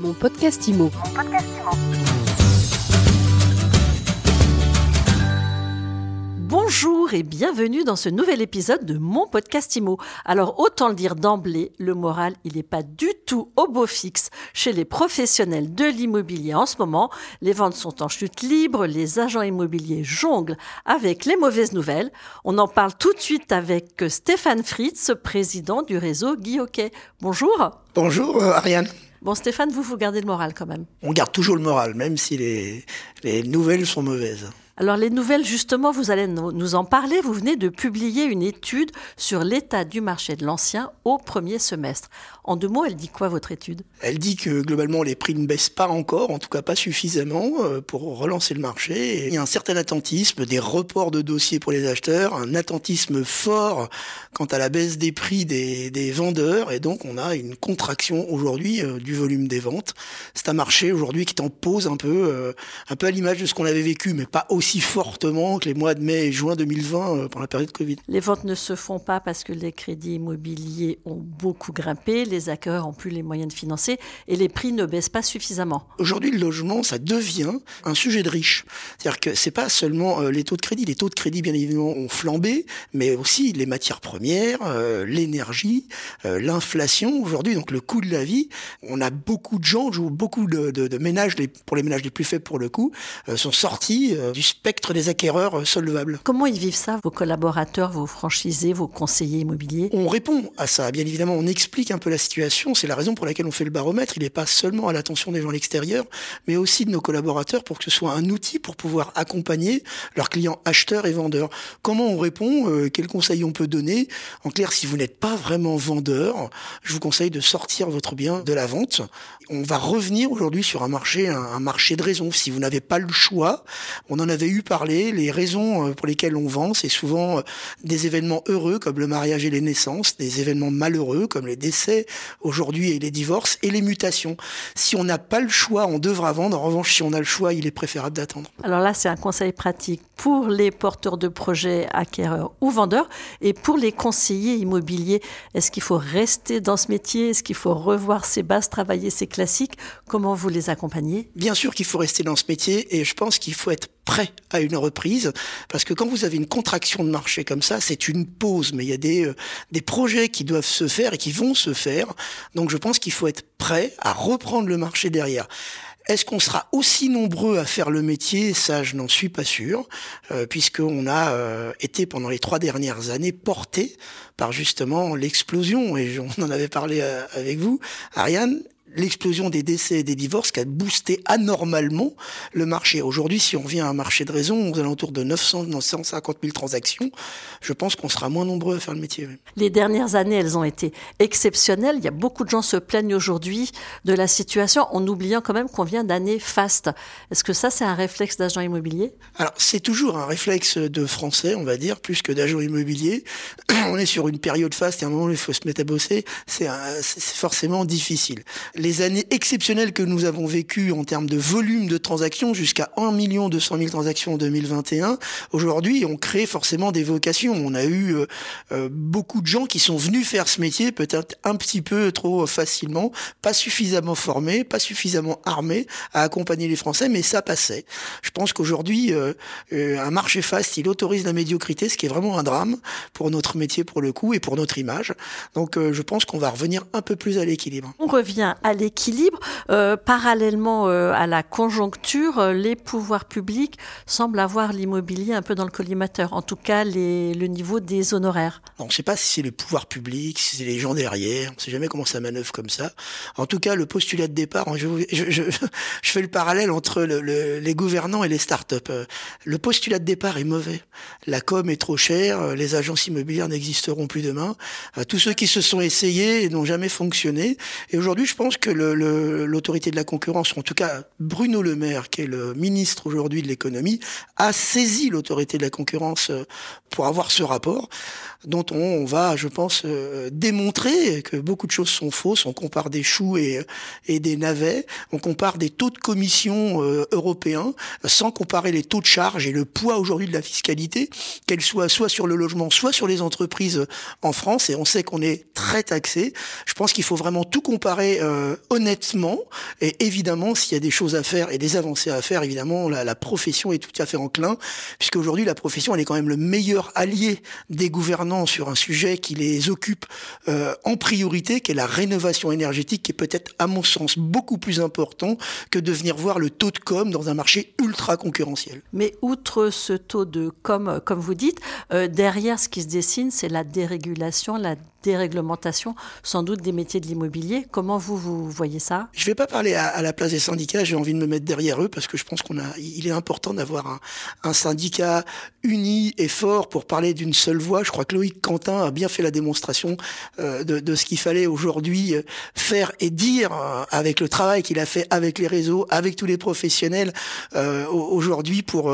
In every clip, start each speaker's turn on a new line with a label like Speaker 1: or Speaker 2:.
Speaker 1: Mon podcast IMO.
Speaker 2: Bonjour et bienvenue dans ce nouvel épisode de mon podcast IMO. Alors autant le dire d'emblée, le moral, il n'est pas du tout au beau fixe chez les professionnels de l'immobilier en ce moment. Les ventes sont en chute libre, les agents immobiliers jonglent avec les mauvaises nouvelles. On en parle tout de suite avec Stéphane Fritz, président du réseau Guy Bonjour.
Speaker 3: Bonjour euh, Ariane.
Speaker 2: Bon Stéphane, vous, vous gardez le moral quand même.
Speaker 3: On garde toujours le moral, même si les, les nouvelles sont mauvaises.
Speaker 2: Alors les nouvelles, justement, vous allez nous en parler. Vous venez de publier une étude sur l'état du marché de l'ancien au premier semestre. En deux mots, elle dit quoi votre étude?
Speaker 3: Elle dit que globalement les prix ne baissent pas encore, en tout cas pas suffisamment euh, pour relancer le marché. il y a un certain attentisme, des reports de dossiers pour les acheteurs, un attentisme fort quant à la baisse des prix des, vendeurs, et donc on a une contraction aujourd'hui euh, du volume des ventes. C'est un marché aujourd'hui qui est en pause un peu, euh, un peu à l'image de ce qu'on avait vécu, mais pas aussi fortement que les mois de mai et juin 2020 euh, pendant la période Covid.
Speaker 2: Les ventes ne se font pas parce que les crédits immobiliers ont beaucoup grimpé, les acquéreurs ont plus les moyens de financer et les prix ne baissent pas suffisamment.
Speaker 3: Aujourd'hui, le logement, ça devient un sujet de riche. C'est-à-dire que c'est pas seulement euh, les taux de crédit. Les taux de crédit, bien évidemment, ont flambé, mais aussi les matières premières, euh, l'énergie, l'inflation. Aujourd'hui, donc le coût de la vie. On a beaucoup de gens, beaucoup de, de, de ménages, pour les ménages les plus faibles pour le coup, sont sortis du spectre des acquéreurs solvables.
Speaker 2: Comment ils vivent ça, vos collaborateurs, vos franchisés, vos conseillers immobiliers?
Speaker 3: On répond à ça, bien évidemment, on explique un peu la situation, c'est la raison pour laquelle on fait le baromètre, il n'est pas seulement à l'attention des gens à l'extérieur, mais aussi de nos collaborateurs pour que ce soit un outil pour pouvoir accompagner leurs clients acheteurs et vendeurs. Comment on répond euh, Quels conseils on peut donner? En clair, si vous n'êtes pas vraiment vendeur, je vous conseille de sortir votre bien de la vente. On va revenir aujourd'hui sur un marché, un, marché de raison. Si vous n'avez pas le choix, on en avait eu parlé. Les raisons euh, pour lesquelles on vend, c'est souvent euh, des événements heureux comme le mariage et les naissances, des événements malheureux comme les décès aujourd'hui et les divorces et les mutations. Si on n'a pas le choix, on devra vendre. En revanche, si on a le choix, il est préférable d'attendre.
Speaker 2: Alors là, c'est un conseil pratique pour les porteurs de projets, acquéreurs ou vendeurs, et pour les conseillers immobiliers. Est-ce qu'il faut rester dans ce métier? Est-ce qu'il faut revoir ses bases, travailler ses Comment vous les accompagnez?
Speaker 3: Bien sûr qu'il faut rester dans ce métier, et je pense qu'il faut être prêt à une reprise, parce que quand vous avez une contraction de marché comme ça, c'est une pause, mais il y a des, euh, des projets qui doivent se faire et qui vont se faire. Donc je pense qu'il faut être prêt à reprendre le marché derrière. Est-ce qu'on sera aussi nombreux à faire le métier? Ça, je n'en suis pas sûr, euh, puisqu'on a euh, été pendant les trois dernières années porté par justement l'explosion, et on en avait parlé euh, avec vous, Ariane, l'explosion des décès et des divorces qui a boosté anormalement le marché. Aujourd'hui, si on vient à un marché de raison aux alentours de 900, 950 000 transactions, je pense qu'on sera moins nombreux à faire le métier.
Speaker 2: Les dernières années, elles ont été exceptionnelles. Il y a beaucoup de gens se plaignent aujourd'hui de la situation en oubliant quand même qu'on vient d'années fastes. Est-ce que ça, c'est un réflexe d'agent immobilier?
Speaker 3: Alors, c'est toujours un réflexe de français, on va dire, plus que d'agent immobilier. on est sur une période faste et à un moment où il faut se mettre à bosser. C'est forcément difficile les années exceptionnelles que nous avons vécues en termes de volume de transactions, jusqu'à 1 200 000 transactions en 2021, aujourd'hui, on crée forcément des vocations. On a eu euh, euh, beaucoup de gens qui sont venus faire ce métier peut-être un petit peu trop facilement, pas suffisamment formés, pas suffisamment armés à accompagner les Français, mais ça passait. Je pense qu'aujourd'hui, euh, un marché fast, il autorise la médiocrité, ce qui est vraiment un drame pour notre métier pour le coup et pour notre image. Donc je pense qu'on va revenir un peu plus à l'équilibre.
Speaker 2: On revient l'équilibre. Euh, parallèlement euh, à la conjoncture, euh, les pouvoirs publics semblent avoir l'immobilier un peu dans le collimateur, en tout cas le niveau des honoraires.
Speaker 3: On ne sait pas si c'est les pouvoirs publics, si c'est les gens derrière, on ne sait jamais comment ça manœuvre comme ça. En tout cas, le postulat de départ, je, je, fais le parallèle entre le, le, les gouvernants et les start-up. Le postulat de départ est mauvais. La com est trop chère, les agences immobilières n'existeront plus demain. Tous ceux qui se sont essayés n'ont jamais fonctionné. Et aujourd'hui, je pense que l'autorité de la concurrence, en tout cas Bruno Le Maire, qui est le ministre aujourd'hui de l'économie, a saisi l'autorité de la concurrence euh, pour avoir ce rapport dont on, va, je pense, euh, démontrer que beaucoup de choses sont fausses. On compare des choux et, et des navets, on compare des taux de commission euh, européens sans comparer les taux de charge et le poids aujourd'hui de la fiscalité, qu'elle soit soit sur le logement, soit sur les entreprises en France. Et on sait qu'on est très taxé. Je pense qu'il faut vraiment tout comparer euh, honnêtement. Et évidemment, s'il y a des choses à faire et des avancées à faire, évidemment, la, profession est tout à fait enclin, puisque aujourd'hui, la profession, elle est quand même le meilleur allié des gouvernants sur un sujet qui les occupe euh, en priorité, qui est la rénovation énergétique, qui est peut-être, à mon sens, beaucoup plus important que de venir voir le taux de com dans un marché ultra concurrentiel.
Speaker 2: Mais outre ce taux de com, comme vous dites, euh, derrière ce qui se dessine, c'est la dérégulation, la déréglementation sans doute des métiers de l'immobilier. Comment vous, vous voyez ça?
Speaker 3: Je ne vais pas parler à, la place des syndicats, j'ai envie de me mettre derrière eux parce que je pense qu'on a, il est important d'avoir un, syndicat uni et fort pour parler d'une seule voix. Je crois que Loïc Quentin a bien fait la démonstration euh, de, ce qu'il fallait aujourd'hui euh, faire et dire euh, avec le travail qu'il a fait avec les réseaux, avec tous les professionnels aujourd'hui pour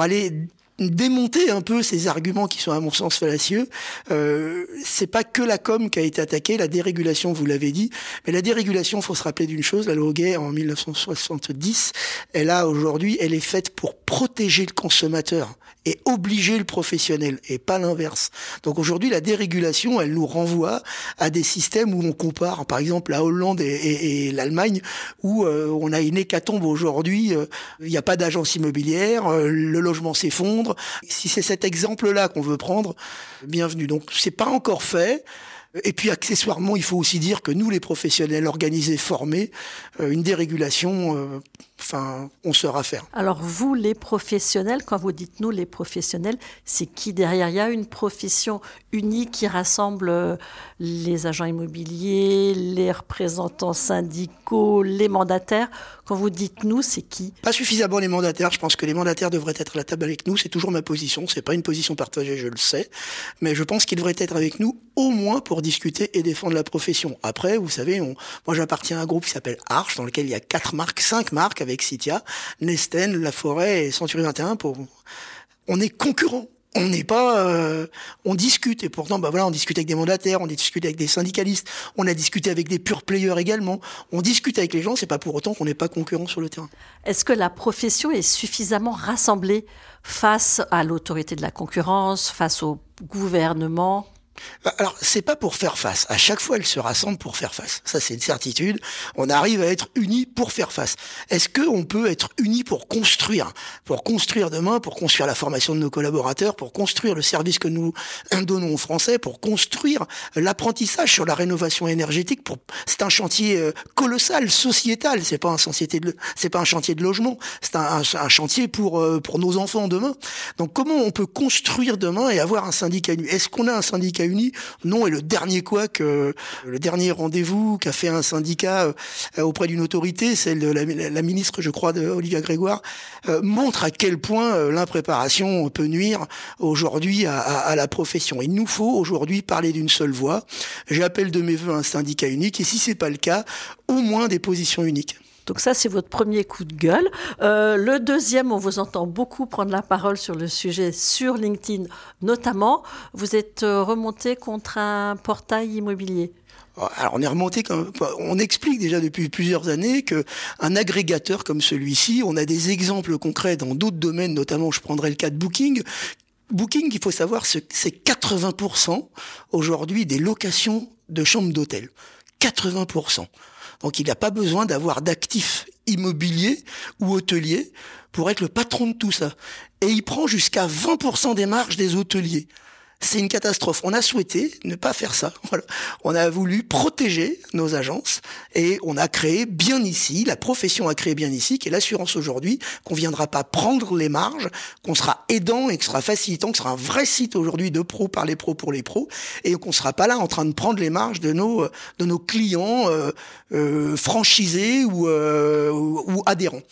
Speaker 3: aller démonter un peu ces arguments qui sont à mon sens fallacieux. Euh, c'est pas que la com qui a été attaquée, la dérégulation, vous l'avez dit, mais la dérégulation, faut se rappeler d'une chose, la loi Gay en 1970, elle a aujourd'hui, elle est faite pour protéger le consommateur et obliger le professionnel et pas l'inverse. Donc aujourd'hui, la dérégulation, elle nous renvoie à des systèmes où on compare, par exemple, la Hollande et, l'Allemagne, où euh, on a une hécatombe aujourd'hui. Euh, il n'y a pas d'agence immobilière, euh, le logement s'effondre. Si c'est cet exemple-là qu'on veut prendre, bienvenue. Donc c'est pas encore fait. Et puis accessoirement, il faut aussi dire que nous, les professionnels organisés, formés, euh, une dérégulation, euh, enfin, on saura faire.
Speaker 2: Alors vous, les professionnels, quand vous dites nous, les professionnels, c'est qui derrière? Il y a une profession unique qui rassemble euh, les agents immobiliers, les représentants syndicaux, les mandataires. Quand vous dites nous, c'est qui?
Speaker 3: Pas suffisamment les mandataires. Je pense que les mandataires devraient être à la table avec nous. C'est toujours ma position. C'est pas une position partagée, je le sais, mais je pense qu'ils devraient être avec nous au moins pour discuter et défendre la profession. Après, vous savez, on, moi j'appartiens à un groupe qui s'appelle Arch, dans lequel il y a quatre marques, cinq marques avec Citia, Nesten, La Forêt et Century 21. Pour, on est concurrents on n'est pas, euh, on discute et pourtant, bah voilà, on discute avec des mandataires, on discute avec des syndicalistes, on a discuté avec des pure players également. On discute avec les gens, c'est pas pour autant qu'on n'est pas concurrent sur le terrain.
Speaker 2: Est-ce que la profession est suffisamment rassemblée face à l'autorité de la concurrence, face au gouvernement?
Speaker 3: Alors, c'est pas pour faire face. À chaque fois, elle se rassemble pour faire face. Ça, c'est une certitude. On arrive à être unis pour faire face. Est-ce que on peut être unis pour construire, pour construire demain, pour construire la formation de nos collaborateurs, pour construire le service que nous donnons aux Français, pour construire l'apprentissage sur la rénovation énergétique. Pour, c'est un chantier euh, colossal, sociétal. C'est pas un chantier de, c'est pas un chantier de logement. C'est un, chantier pour euh, pour nos enfants demain. Donc, comment on peut construire demain et avoir un syndicat Est-ce qu'on a un syndicat Non, et le dernier quoi que le dernier rendez-vous qu'a fait un syndicat euh, auprès d'une autorité, celle de la, ministre, je crois, Olivia Grégoire, euh, montre à quel point euh, l'impréparation peut nuire aujourd'hui à, la profession. Il nous faut aujourd'hui parler d'une seule voix. J'appelle de mes voeux un syndicat unique, et si c'est pas le cas, au moins des positions uniques.
Speaker 2: Donc ça, c'est votre premier coup de gueule. Euh, le deuxième, on vous entend beaucoup prendre la parole sur le sujet sur LinkedIn, notamment. Vous êtes remonté contre un portail immobilier.
Speaker 3: Alors on est remonté, on explique déjà depuis plusieurs années que un agrégateur comme celui-ci, on a des exemples concrets dans d'autres domaines, notamment je prendrai le cas de Booking. Booking, il faut savoir, c'est 80% aujourd'hui des locations de chambres d'hôtel. 80%. Donc il n'a pas besoin d'avoir d'actifs immobiliers ou hôteliers pour être le patron de tout ça. Et il prend jusqu'à 20% des marges des hôteliers. C'est une catastrophe. On a souhaité ne pas faire ça. Voilà. On a voulu protéger nos agences et on a créé bien ici, la profession a créé bien ici, qui est l'assurance aujourd'hui, qu'on viendra pas prendre les marges, qu'on sera aidant et que sera facilitant, que sera un vrai site aujourd'hui de pros par les pros pour les pros et qu'on sera pas là en train de prendre les marges de nos de nos clients euh, euh, franchisés ou, euh, ou, adhérents.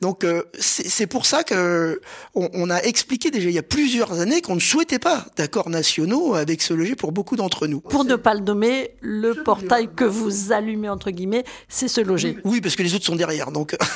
Speaker 3: Donc euh, c'est pour ça que on, on a expliqué déjà il y a plusieurs années qu'on ne souhaitait pas d'accord nationaux avec ce loger pour beaucoup d'entre nous.
Speaker 2: Pour ne pas le nommer, le portail que vous allumez, entre guillemets, c'est ce loger.
Speaker 3: Oui, parce que les autres sont derrière. Donc.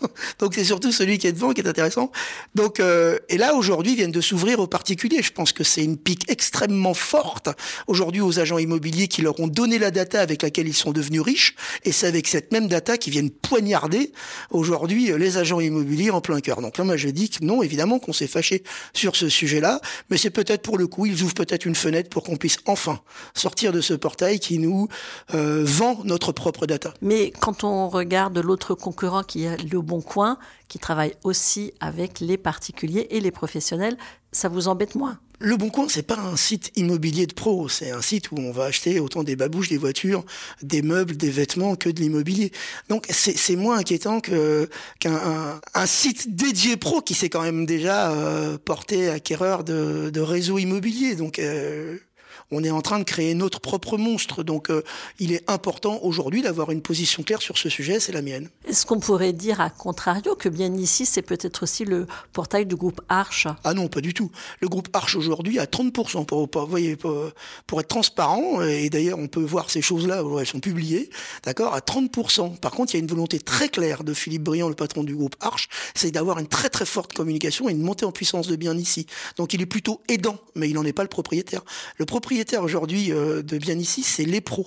Speaker 3: Donc c'est surtout celui qui est devant qui est intéressant. Donc euh, et là aujourd'hui viennent de s'ouvrir aux particuliers. Je pense que c'est une pique extrêmement forte aujourd'hui aux agents immobiliers qui leur ont donné la data avec laquelle ils sont devenus riches. Et c'est avec cette même data qu'ils viennent poignarder aujourd'hui euh, les agents immobiliers en plein cœur. Donc là moi je dis que non évidemment qu'on s'est fâché sur ce sujet-là, mais c'est peut-être pour le coup ils ouvrent peut-être une fenêtre pour qu'on puisse enfin sortir de ce portail qui nous euh, vend notre propre data.
Speaker 2: Mais quand on regarde l'autre concurrent qui est le Bon Coin, qui travaille aussi avec les particuliers et les professionnels, ça vous embête moins?
Speaker 3: Le Bon Coin, c'est pas un site immobilier de pro, c'est un site où on va acheter autant des babouches, des voitures, des meubles, des vêtements que de l'immobilier. Donc c'est moins inquiétant qu'un un, site dédié pro qui s'est quand même déjà euh, porté acquéreur de, réseaux immobiliers. Euh, on est en train de créer notre propre monstre. Donc euh, il est important aujourd'hui d'avoir une position claire sur ce sujet, c'est la mienne.
Speaker 2: Est-ce qu'on pourrait dire à contrario que bien ici, c'est peut-être aussi le portail du groupe Arche?
Speaker 3: Ah non, pas du tout. Le groupe Arche aujourd'hui a 30%, pour, pour, voyez, pour, être transparent, et d'ailleurs on peut voir ces choses-là, elles sont publiées, d'accord, à 30%. Par contre, il y a une volonté très claire de Philippe Briand, le patron du groupe Arche, c'est d'avoir une très très forte communication et une montée en puissance de bien ici. Donc il est plutôt aidant, mais il n'en est pas le propriétaire. Le propriétaire aujourd'hui euh, de bien ici, c'est les pros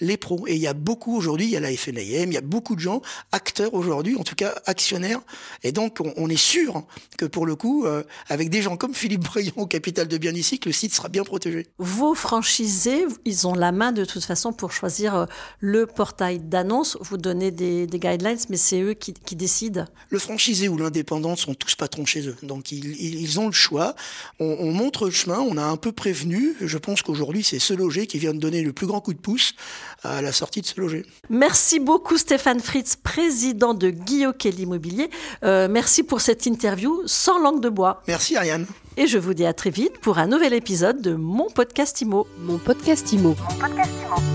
Speaker 3: les pros. Et il y a beaucoup aujourd'hui, il y a la FNAM, il y a beaucoup de gens, acteurs aujourd'hui, en tout cas actionnaires. Et donc, on, est sûr que pour le coup, euh, avec des gens comme Philippe Briand au capital de bien ici, que le site sera bien protégé.
Speaker 2: Vos franchisés, ils ont la main de toute façon pour choisir euh, le portail d'annonce. Vous donnez des, guidelines, mais c'est eux qui, décident.
Speaker 3: Le franchisé ou l'indépendant sont tous patrons chez eux. Donc, ils, ont le choix. On, montre le chemin, on a un peu prévenu. Je pense qu'aujourd'hui, c'est ce loger qui vient de donner le plus grand coup de pouce à la sortie de ce loger.
Speaker 2: Merci beaucoup Stéphane Fritz, président de Guillaume Immobilier. Euh, merci pour cette interview sans langue de bois.
Speaker 3: Merci Ariane.
Speaker 2: Et je vous dis à très vite pour un nouvel épisode de Mon Podcast Imo.
Speaker 1: Mon Podcast Imo. Mon podcast Imo.